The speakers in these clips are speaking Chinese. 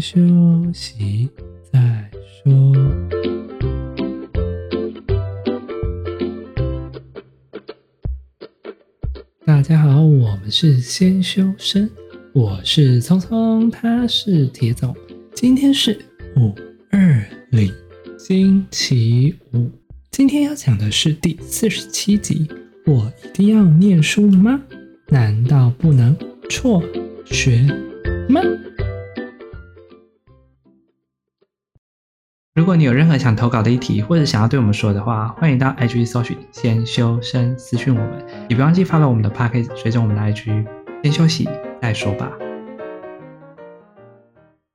休息再说。大家好，我们是先修身，我是聪聪，他是铁总。今天是五二零，星期五。今天要讲的是第四十七集。我一定要念书吗？难道不能辍学吗？如果你有任何想投稿的议题，或者想要对我们说的话，欢迎到 IG 搜寻“先修身”私讯我们，也别忘记发到我们的 Podcast，随着我们的 IG。先休息再说吧。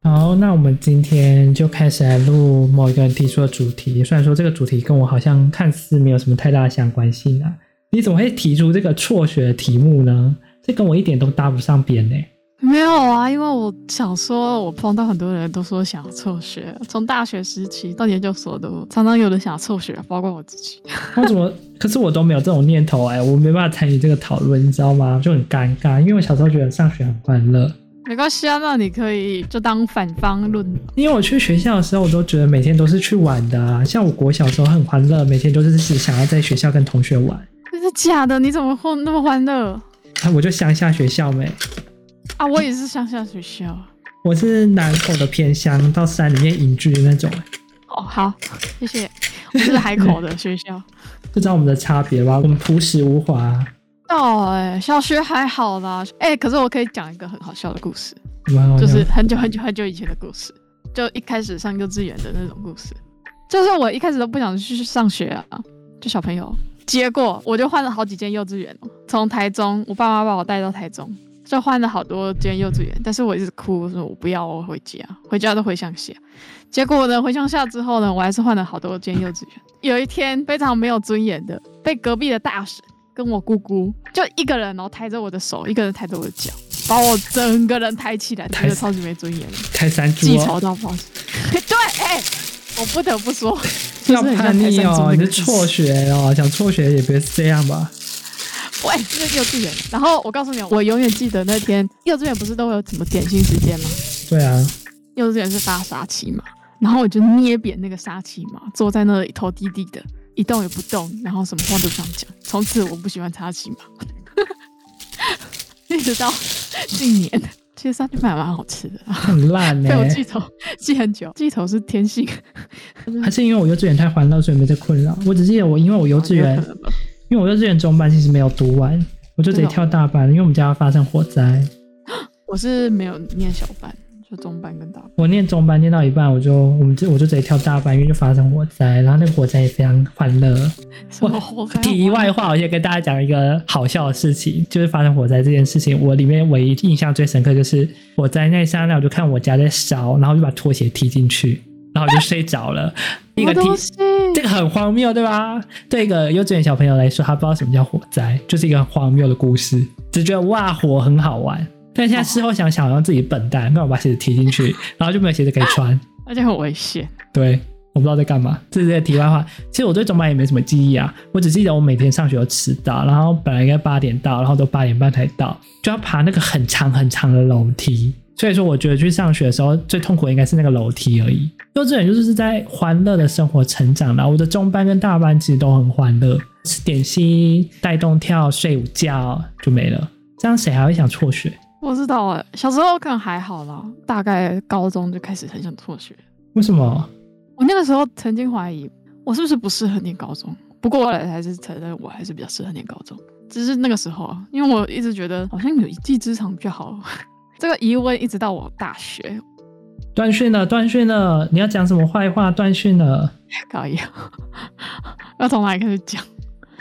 好，那我们今天就开始来录某一个人提出的主题。虽然说这个主题跟我好像看似没有什么太大的相关性啊，你怎么会提出这个辍学的题目呢？这跟我一点都搭不上边呢。没有啊，因为我想说，我碰到很多人都说想要辍学，从大学时期到研究所都常常有人想要辍学，包括我自己。我怎么？可是我都没有这种念头哎，我没办法参与这个讨论，你知道吗？就很尴尬，因为我小时候觉得上学很欢乐。没关系啊，那你可以就当反方论。因为我去学校的时候，我都觉得每天都是去玩的啊。像我国小的时候很欢乐，每天都是只想要在学校跟同学玩。真的假的？你怎么会那么欢乐？啊，我就乡下学校没。啊，我也是乡下学校。我是南口的偏乡，到山里面隐居的那种。哦，好，谢谢。我是海口的学校。不知道我们的差别吧？我们朴实无华。哦，哎，小学还好啦。哎、欸，可是我可以讲一个很好笑的故事，就是很久很久很久以前的故事，就一开始上幼稚园的那种故事。就是我一开始都不想去上学啊，就小朋友。结果我就换了好几间幼稚园，从台中，我爸妈把我带到台中。就换了好多间幼稚园，但是我一直哭，说我不要，我回家，回家都回乡下。结果呢，回乡下之后呢，我还是换了好多间幼稚园。有一天，非常没有尊严的，被隔壁的大婶跟我姑姑就一个人，然后抬着我的手，一个人抬着我的脚，把我整个人抬起来，抬得超级没尊严，抬三猪，记仇到爆。对，哎、欸，我不得不说，要叛逆哦，你是辍学哦，想辍学也别这样吧。喂，这是幼稚园。然后我告诉你，我永远记得那天幼稚园不是都会有什么点心时间吗？对啊，幼稚园是发沙琪玛，然后我就捏扁那个沙琪玛，坐在那里头低低的，一动也不动，然后什么话都不想讲。从此我不喜欢沙琪玛，一直到近年，其实沙琪玛蛮好吃的，很烂呢、欸。被我记仇记很久，记仇是天性，还是因为我幼稚园太欢乐，所以没这困扰？我只记得我因为我幼稚园。因为我幼稚园中班其实没有读完，我就直接跳大班，因为我们家要发生火灾。我是没有念小班，就中班跟大班。我念中班念到一半，我就我们就我就直接跳大班，因为就发生火灾，然后那个火灾也非常欢乐。题外话，我先跟大家讲一个好笑的事情，就是发生火灾这件事情，我里面唯一印象最深刻就是火灾那一刹那，我就看我家在烧，然后就把拖鞋踢进去。然后我就睡着了，一个题，这个很荒谬，对吧？对一个幼稚园小朋友来说，他不知道什么叫火灾，就是一个很荒谬的故事，只觉得哇，火很好玩。但现在事后想想，好像自己笨蛋，没有把鞋子踢进去，然后就没有鞋子可以穿，而且很危险。对，我不知道在干嘛。这是这个题外话。其实我对中班也没什么记忆啊，我只记得我每天上学都迟到，然后本来应该八点到，然后都八点半才到，就要爬那个很长很长的楼梯。所以说，我觉得去上学的时候最痛苦的应该是那个楼梯而已。幼稚园就是在欢乐的生活成长的。我的中班跟大班其实都很欢乐，吃点心、带动跳、睡午觉就没了。这样谁还会想辍学？我知道哎，小时候可能还好啦，大概高中就开始很想辍学。为什么？我那个时候曾经怀疑我是不是不适合念高中，不过后来还是承认我还是比较适合念高中。只是那个时候啊，因为我一直觉得好像有一技之长比较好。这个疑问一直到我大学，断讯了，断讯了！你要讲什么坏话？断讯了，可以，要从哪里开始讲？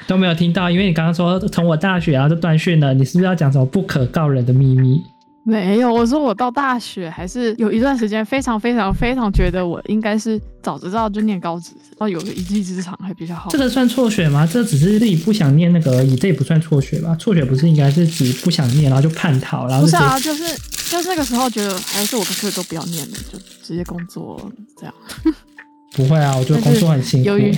都没有听到，因为你刚刚说从我大学然后就断讯了，你是不是要讲什么不可告人的秘密？没有，我说我到大学还是有一段时间非常非常非常觉得我应该是早知道就念高职，然后有个一技之长还比较好。这个算辍学吗？这只是自己不想念那个而已，这也不算辍学吧？辍学不是应该是指不想念，然后就叛逃，然后不是啊，就是就是那个时候觉得还是我干脆都不要念了，就直接工作这样。不会啊，我觉得工作很辛苦。由于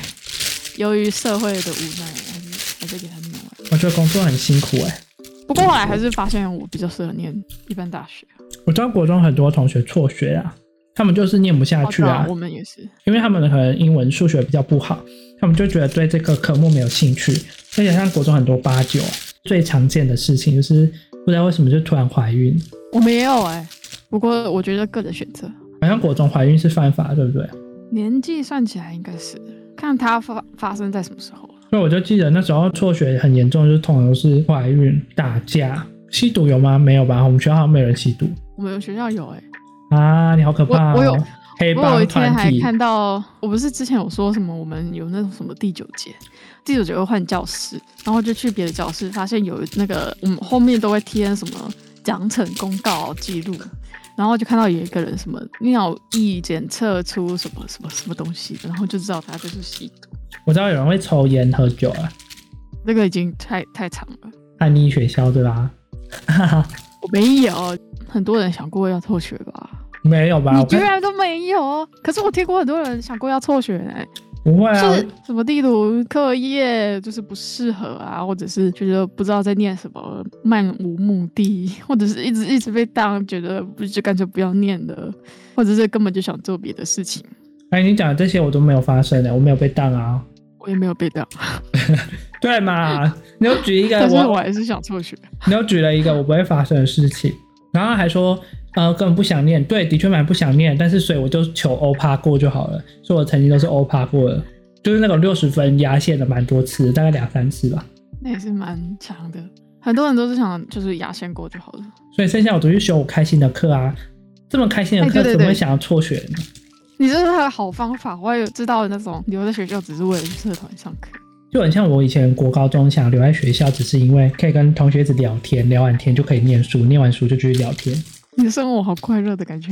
由于社会的无奈，还是还是给他念完。我觉得工作很辛苦哎、欸。不过后来还是发现我比较适合念一般大学。我知道国中很多同学辍学啊，他们就是念不下去啊。哦、我们也是，因为他们可能英文、数学比较不好，他们就觉得对这个科目没有兴趣。而且像国中很多八九，最常见的事情就是不知道为什么就突然怀孕。我们也有哎、欸，不过我觉得个人选择。好像国中怀孕是犯法，对不对？年纪算起来应该是，看它发发生在什么时候。所以我就记得那时候辍学很严重，就是通常都是怀孕、打架、吸毒有吗？没有吧？我们学校好像没有人吸毒。我们学校有哎、欸。啊，你好可怕、哦！我，我有黑帮团体。我有一天还看到，我不是之前有说什么？我们有那种什么第九节，第九节会换教室，然后就去别的教室，发现有那个我们后面都会贴什么奖惩公告记录。然后就看到有一个人什么尿液检测出什么什么什么东西，然后就知道他就是吸毒。我知道有人会抽烟喝酒啊，这个已经太太长了。叛逆学校对吧？我没有，很多人想过要辍学吧？没有吧？你居然都没有？可是我听过很多人想过要辍学呢、欸。不会啊，是什么地图课业就是不适合啊，或者是觉得不知道在念什么，漫无目的，或者是一直一直被当，觉得不就干脆不要念了，或者是根本就想做别的事情。哎，你讲的这些我都没有发生的，我没有被当啊，我也没有被当，对嘛？你又举一个，但是我还是想辍学。你又举了一个我不会发生的事情，然后还说。呃，根本不想念，对，的确蛮不想念，但是所以我就求欧趴过就好了，所以我曾经都是欧趴过的，就是那种六十分压线的蛮多次，大概两三次吧。那也是蛮强的，很多人都是想就是压线过就好了。所以剩下我都去修我开心的课啊，这么开心的课，欸、怎么会想要辍学呢？你这是他的好方法，我也知道那种留在学校只是为了去社团上课，就很像我以前国高中想留在学校，只是因为可以跟同学子聊天，聊完天就可以念书，念完书就继续聊天。你的生活好快乐的感觉，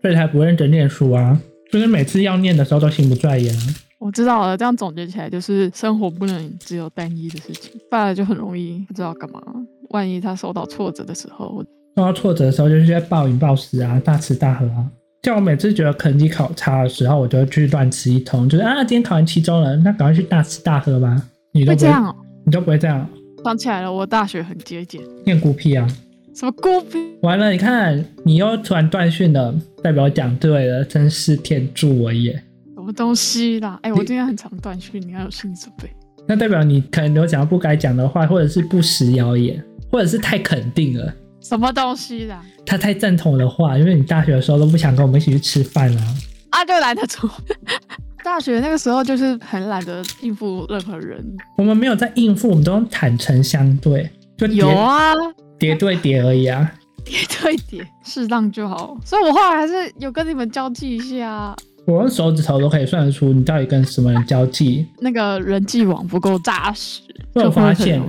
所以才不认真念书啊！就是每次要念的时候都心不在焉。我知道了，这样总结起来就是生活不能只有单一的事情，不然就很容易不知道干嘛。万一他受到挫折的时候，受到挫折的时候就是在暴饮暴食啊，大吃大喝啊。像我每次觉得成绩考差的时候，我就会去乱吃一通，就是啊，今天考完期中了，那赶快去大吃大喝吧。你都不会，会这样哦？你都不会这样？想起来了，我大学很节俭，念孤僻啊。什么孤僻？完了，你看你又突然断讯了，代表讲对了，真是天助我也。什么东西啦？哎、欸，我今天很常断讯，你要有心理准备。那代表你可能有讲到不该讲的话，或者是不实谣言，或者是太肯定了。什么东西啦？他太赞同我的话，因为你大学的时候都不想跟我们一起去吃饭啊。啊，就懒得出。大学那个时候就是很懒得应付任何人。我们没有在应付，我们都用坦诚相对。就有啊。叠对叠而已啊，叠对叠，适当就好。所以我后来还是有跟你们交际一下。我用手指头都可以算得出你到底跟什么人交际。那个人际网不够扎实。就发现，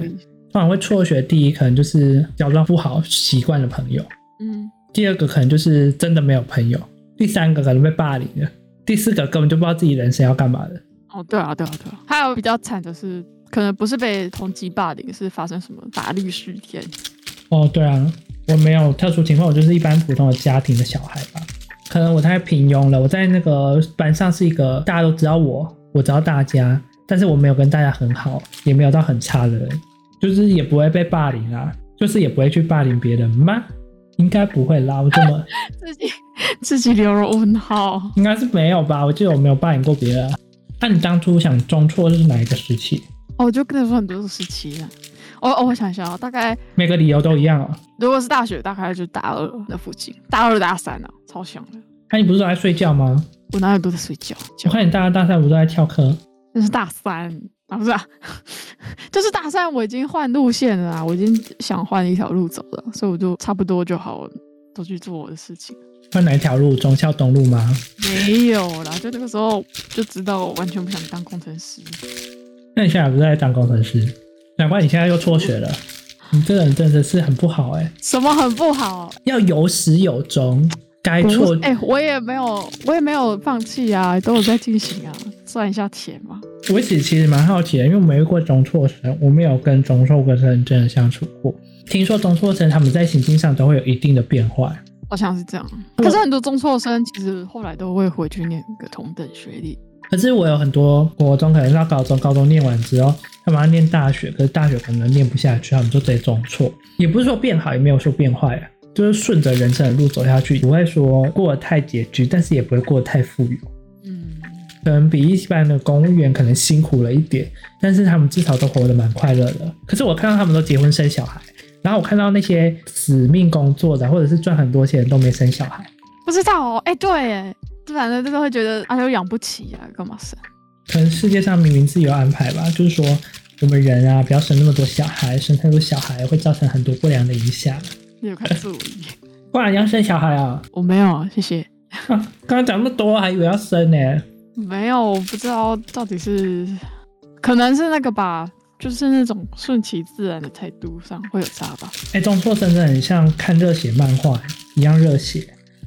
通常会辍学，第一可能就是交到不好习惯的朋友。嗯。第二个可能就是真的没有朋友。第三个可能被霸凌了。第四个根本就不知道自己人生要干嘛的。哦，对啊，对啊，对啊。还有比较惨的是，可能不是被通缉霸凌，是发生什么法律事件。哦，对啊，我没有特殊情况，我就是一般普通的家庭的小孩吧。可能我太平庸了，我在那个班上是一个大家都知道我，我知道大家，但是我没有跟大家很好，也没有到很差的人，就是也不会被霸凌啊，就是也不会去霸凌别人吗？应该不会啦，我这么 自己自己留了问号，应该是没有吧？我记得我没有霸凌过别人。那你当初想中辍是哪一个时期？哦，我就跟你说很多个时期啊。哦、哦、我想一下啊，大概每个理由都一样啊。如果是大学，大概就大二那附近，大二大三啊，超像的。那、啊、你不是都在睡觉吗？我哪有都在睡觉？我看你大二大三不是都在翘课？那是大三啊，不是啊，就是大三我已经换路线了啊，我已经想换一条路走了，所以我就差不多就好，都去做我的事情。换哪一条路？忠孝东路吗？没有啦，就那个时候就知道我完全不想当工程师。那你现在不是在当工程师？难怪你现在又辍学了，你这个人真的是很不好哎、欸。什么很不好？要有始有终，该辍哎，我也没有，我也没有放弃啊，都有在进行啊，赚一下钱嘛。我其实其实蛮好奇的，因为我没遇过中辍生，我没有跟中辍生真的相处过。听说中辍生他们在行径上都会有一定的变化，好像是这样。可是很多中辍生其实后来都会回去念一个同等学历。可是我有很多国中可能到高中，高中念完之后，他们要念大学，可是大学可能念不下去，他们就直接中辍。也不是说变好，也没有说变坏啊，就是顺着人生的路走下去，不会说过得太拮据，但是也不会过得太富有。嗯，可能比一般的公务员可能辛苦了一点，但是他们至少都活得蛮快乐的。可是我看到他们都结婚生小孩，然后我看到那些死命工作的或者是赚很多钱都没生小孩，不知道哦。哎、欸，对，哎，反正就是会觉得啊，又养不起啊，干嘛生？可能世界上明明自有安排吧，就是说我们人啊，不要生那么多小孩，生太多小孩会造成很多不良的影响。你有看注意？不然你要生小孩啊？我没有，谢谢。啊、刚刚讲那么多，还以为要生呢。没有，我不知道到底是，可能是那个吧，就是那种顺其自然的态度上会有差吧。哎、欸，中辍真的很像看热血漫画一样热血，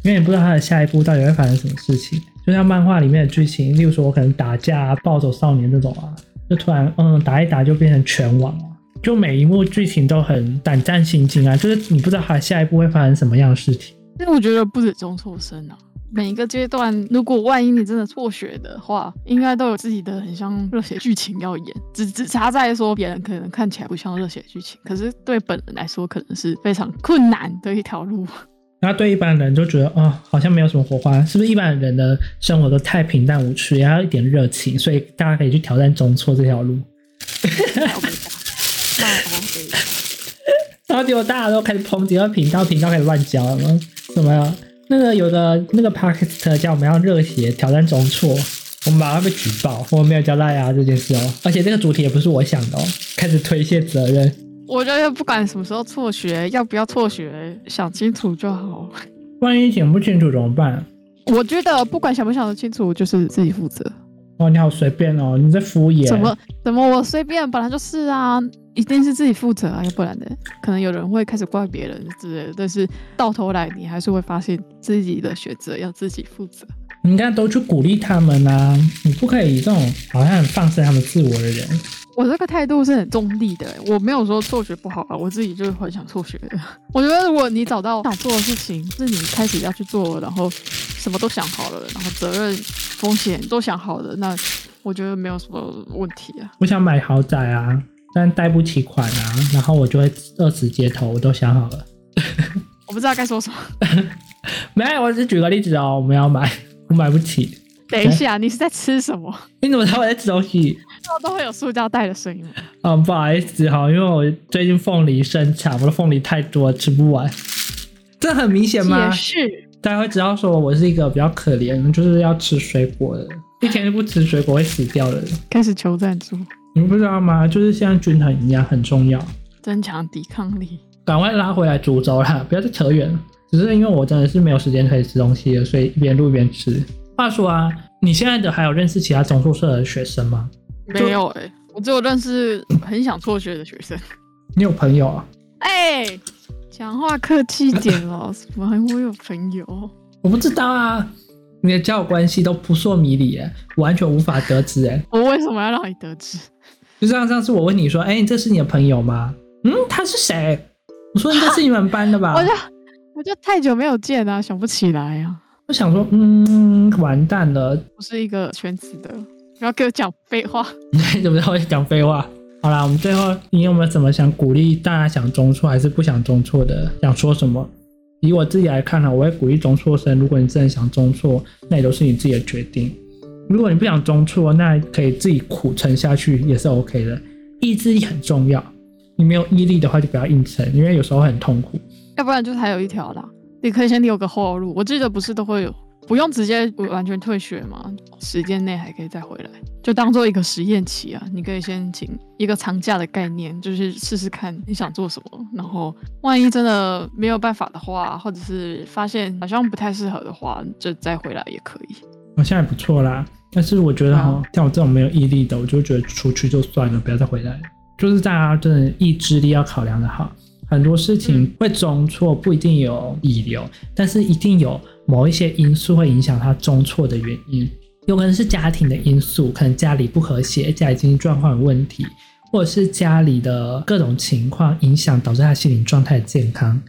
因为你不知道他的下一步到底会发生什么事情。就像漫画里面的剧情，例如说我可能打架、暴走少年这种啊，就突然嗯打一打就变成拳王。就每一幕剧情都很胆战心惊啊，就是你不知道他下一步会发生什么样的事情。因为我觉得不止中辍生啊，每一个阶段，如果万一你真的辍学的话，应该都有自己的很像热血剧情要演，只只差在说别人可能看起来不像热血剧情，可是对本人来说可能是非常困难的一条路。然后对一般人就觉得哦，好像没有什么火花，是不是？一般人的生活都太平淡无趣，也要一点热情，所以大家可以去挑战中辍这条路。然后结果大家都开始抨击，然后频道频道开始乱教了，怎么呀？那个有的那个 p a r k e 叫我们要热血挑战中错，我们马上被举报，我们没有交代啊这件事哦。而且这个主题也不是我想的哦，开始推卸责任。我觉得不管什么时候辍学，要不要辍学，想清楚就好。万一想不清楚怎么办？我觉得不管想不想得清楚，就是自己负责。哦，你好随便哦，你在敷衍。怎么怎么我随便？本来就是啊，一定是自己负责啊，要不然呢？可能有人会开始怪别人之类的，但是到头来你还是会发现自己的选择要自己负责。你应该都去鼓励他们啊，你不可以这种好像很放肆他们自我的人。我这个态度是很中立的，我没有说辍学不好啊，我自己就是很想辍学的。我觉得如果你找到想做的事情，是你开始要去做，然后什么都想好了，然后责任、风险都想好了，那我觉得没有什么问题啊。我想买豪宅啊，但贷不起款啊，然后我就会饿死街头，我都想好了。我不知道该说什么。没有，我只举个例子哦，我们要买，我买不起。等一下，你是在吃什么？你怎么知道我在吃东西？都会有塑胶袋的声音。嗯，不好意思哈，因为我最近凤梨生产，我的凤梨太多，吃不完。这很明显吗？也是。大家会知道说我是一个比较可怜，就是要吃水果的，一天不吃水果会死掉的人。开始求赞助。你们不知道吗？就是像均衡营养很重要，增强抵抗力。赶快拉回来煮粥啦，不要再扯远了。只是因为我真的是没有时间可以吃东西了，所以一边录一边吃。话说啊，你现在的还有认识其他中辍社的学生吗？没有哎、欸，我只有认识很想辍学的学生。你有朋友啊？哎、欸，讲话客气点哦。什么？我有朋友？我不知道啊。你的交友关系都扑朔迷离哎，完全无法得知哎。我为什么要让你得知？就像上次我问你说，哎、欸，这是你的朋友吗？嗯，他是谁？我说应该是你们班的吧。我就我就太久没有见啊，想不起来啊。我想说，嗯，完蛋了，不是一个圈子的，不要给我讲废话。你怎么会讲废话？好啦，我们最后，你有没有什么想鼓励大家想中辍还是不想中辍的？想说什么？以我自己来看呢，我会鼓励中辍生。如果你真的想中辍，那也都是你自己的决定。如果你不想中辍，那可以自己苦撑下去也是 OK 的。意志力很重要，你没有毅力的话，就不要硬撑，因为有时候很痛苦。要不然就是还有一条啦。你可以先留个后路。我记得不是都会有，不用直接完全退学吗？时间内还可以再回来，就当做一个实验期啊。你可以先请一个长假的概念，就是试试看你想做什么。然后万一真的没有办法的话，或者是发现好像不太适合的话，就再回来也可以。好像也不错啦。但是我觉得哈，像我这种没有毅力的，我就觉得出去就算了，不要再回来了。就是大家真的意志力要考量的好。很多事情会中错，不一定有遗留，但是一定有某一些因素会影响他中错的原因。有可能是家庭的因素，可能家里不和谐，家里经济状况有问题，或者是家里的各种情况影响，导致他心理状态健康。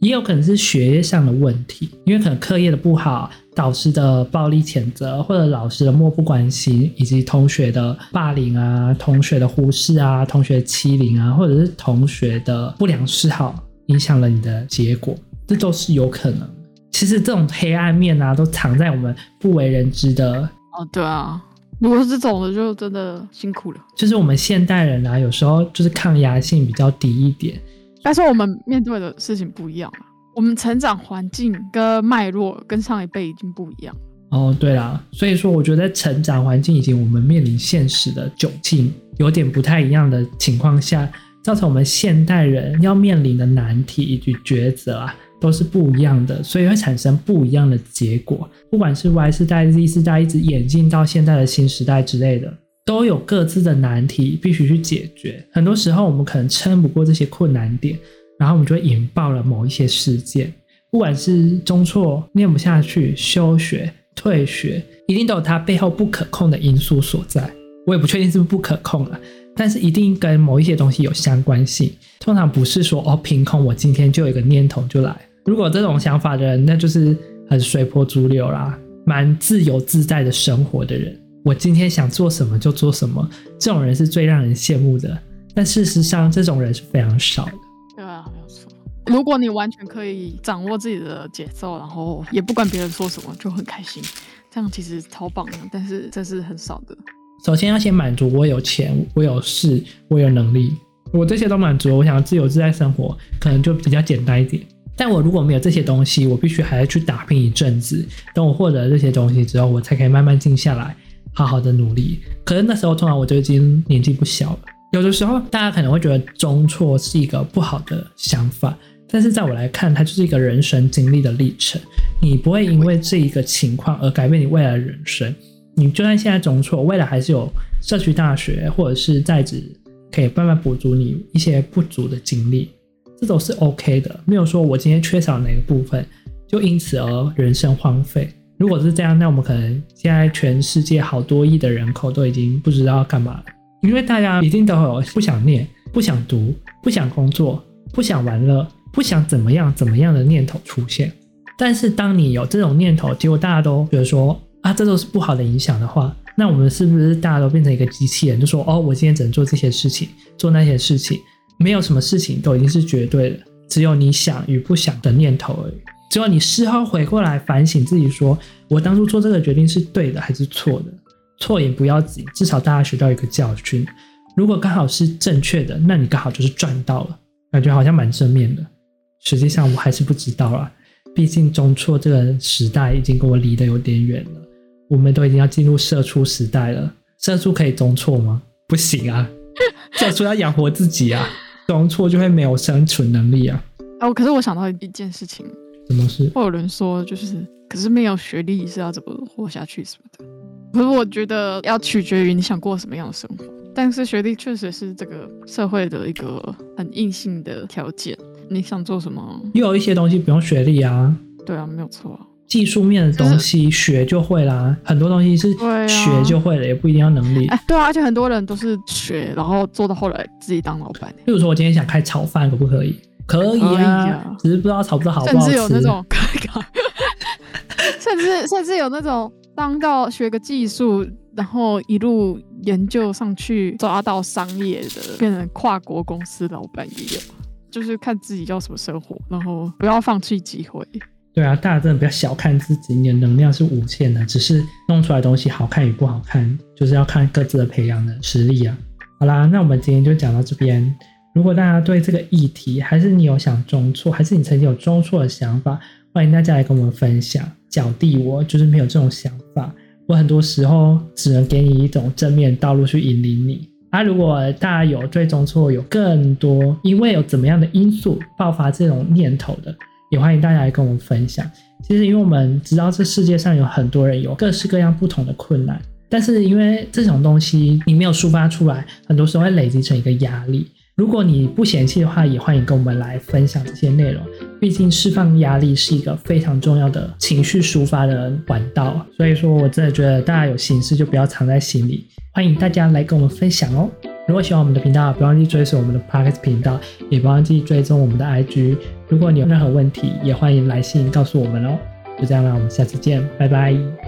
也有可能是学业上的问题，因为可能课业的不好，导师的暴力谴责，或者老师的漠不关心，以及同学的霸凌啊，同学的忽视啊，同学的欺凌啊，或者是同学的不良嗜好，影响了你的结果。这都是有可能。其实这种黑暗面啊，都藏在我们不为人知的。哦，对啊，如果是这种的，就真的辛苦了。就是我们现代人啊，有时候就是抗压性比较低一点。但是我们面对的事情不一样了，我们成长环境跟脉络跟上一辈已经不一样。哦，对啦，所以说我觉得成长环境以及我们面临现实的窘境有点不太一样的情况下，造成我们现代人要面临的难题以及抉择啊，都是不一样的，所以会产生不一样的结果。不管是 Y 世代、Z 世代，一直演进到现在的新时代之类的，都有各自的难题必须去解决。很多时候我们可能撑不过这些困难点，然后我们就会引爆了某一些事件，不管是中辍、念不下去、休学。退学一定都有它背后不可控的因素所在，我也不确定是不是不可控了，但是一定跟某一些东西有相关性。通常不是说哦，凭空我今天就有一个念头就来。如果这种想法的人，那就是很随波逐流啦，蛮自由自在的生活的人。我今天想做什么就做什么，这种人是最让人羡慕的。但事实上，这种人是非常少的。对啊，没有错。如果你完全可以掌握自己的节奏，然后也不管别人说什么，就很开心，这样其实超棒的。但是这是很少的。首先要先满足我有钱，我有势，我有能力，我这些都满足，我想要自由自在生活，可能就比较简单一点。但我如果没有这些东西，我必须还要去打拼一阵子。等我获得这些东西之后，我才可以慢慢静下来，好好的努力。可是那时候通常我就已经年纪不小了。有的时候大家可能会觉得中辍是一个不好的想法。但是在我来看，它就是一个人生经历的历程。你不会因为这一个情况而改变你未来的人生。你就算现在中辍，未来还是有社区大学或者是在职可以慢慢补足你一些不足的经历，这都是 OK 的。没有说我今天缺少哪个部分，就因此而人生荒废。如果是这样，那我们可能现在全世界好多亿的人口都已经不知道干嘛了，因为大家一定都有不想念、不想读、不想工作、不想玩乐。不想怎么样怎么样的念头出现，但是当你有这种念头，结果大家都觉得说啊，这都是不好的影响的话，那我们是不是大家都变成一个机器人，就说哦，我今天只能做这些事情，做那些事情，没有什么事情都已经是绝对的，只有你想与不想的念头而已。只有你事后回过来反省自己说，说我当初做这个决定是对的还是错的？错也不要紧，至少大家学到一个教训。如果刚好是正确的，那你刚好就是赚到了，感觉好像蛮正面的。实际上我还是不知道啦，毕竟中辍这个时代已经跟我离得有点远了。我们都已经要进入社畜时代了，社畜可以中辍吗？不行啊，社畜要养活自己啊，中辍就会没有生存能力啊。哦，可是我想到一件事情，什么事？会有人说，就是可是没有学历是要怎么活下去什么的。可是我觉得要取决于你想过什么样的生活。但是学历确实是这个社会的一个很硬性的条件。你想做什么？又有一些东西不用学历啊。对啊，没有错。技术面的东西学就会啦，很多东西是学就会了，也不一定要能力。哎，对啊，而且很多人都是学，然后做到后来自己当老板。比如说，我今天想开炒饭，可不可以？可以啊，只是不知道炒不知道好不好吃。甚至有那种，甚至甚至有那种当到学个技术，然后一路研究上去，抓到商业的，变成跨国公司老板也有。就是看自己要什么生活，然后不要放弃机会。对啊，大家真的不要小看自己，你的能量是无限的，只是弄出来的东西好看与不好看，就是要看各自的培养的实力啊。好啦，那我们今天就讲到这边。如果大家对这个议题，还是你有想中辍，还是你曾经有中错的想法，欢迎大家来跟我们分享。小弟我就是没有这种想法，我很多时候只能给你一种正面道路去引领你。啊，如果大家有对中辍有更多，因为有怎么样的因素爆发这种念头的，也欢迎大家来跟我们分享。其实，因为我们知道这世界上有很多人有各式各样不同的困难，但是因为这种东西你没有抒发出来，很多时候会累积成一个压力。如果你不嫌弃的话，也欢迎跟我们来分享这些内容。毕竟释放压力是一个非常重要的情绪抒发的管道，所以说我真的觉得大家有心事就不要藏在心里，欢迎大家来跟我们分享哦。如果喜欢我们的频道，不要忘记追随我们的 Podcast 频道，也不忘记追踪我们的 IG。如果你有任何问题，也欢迎来信告诉我们哦。就这样啦，我们下次见，拜拜。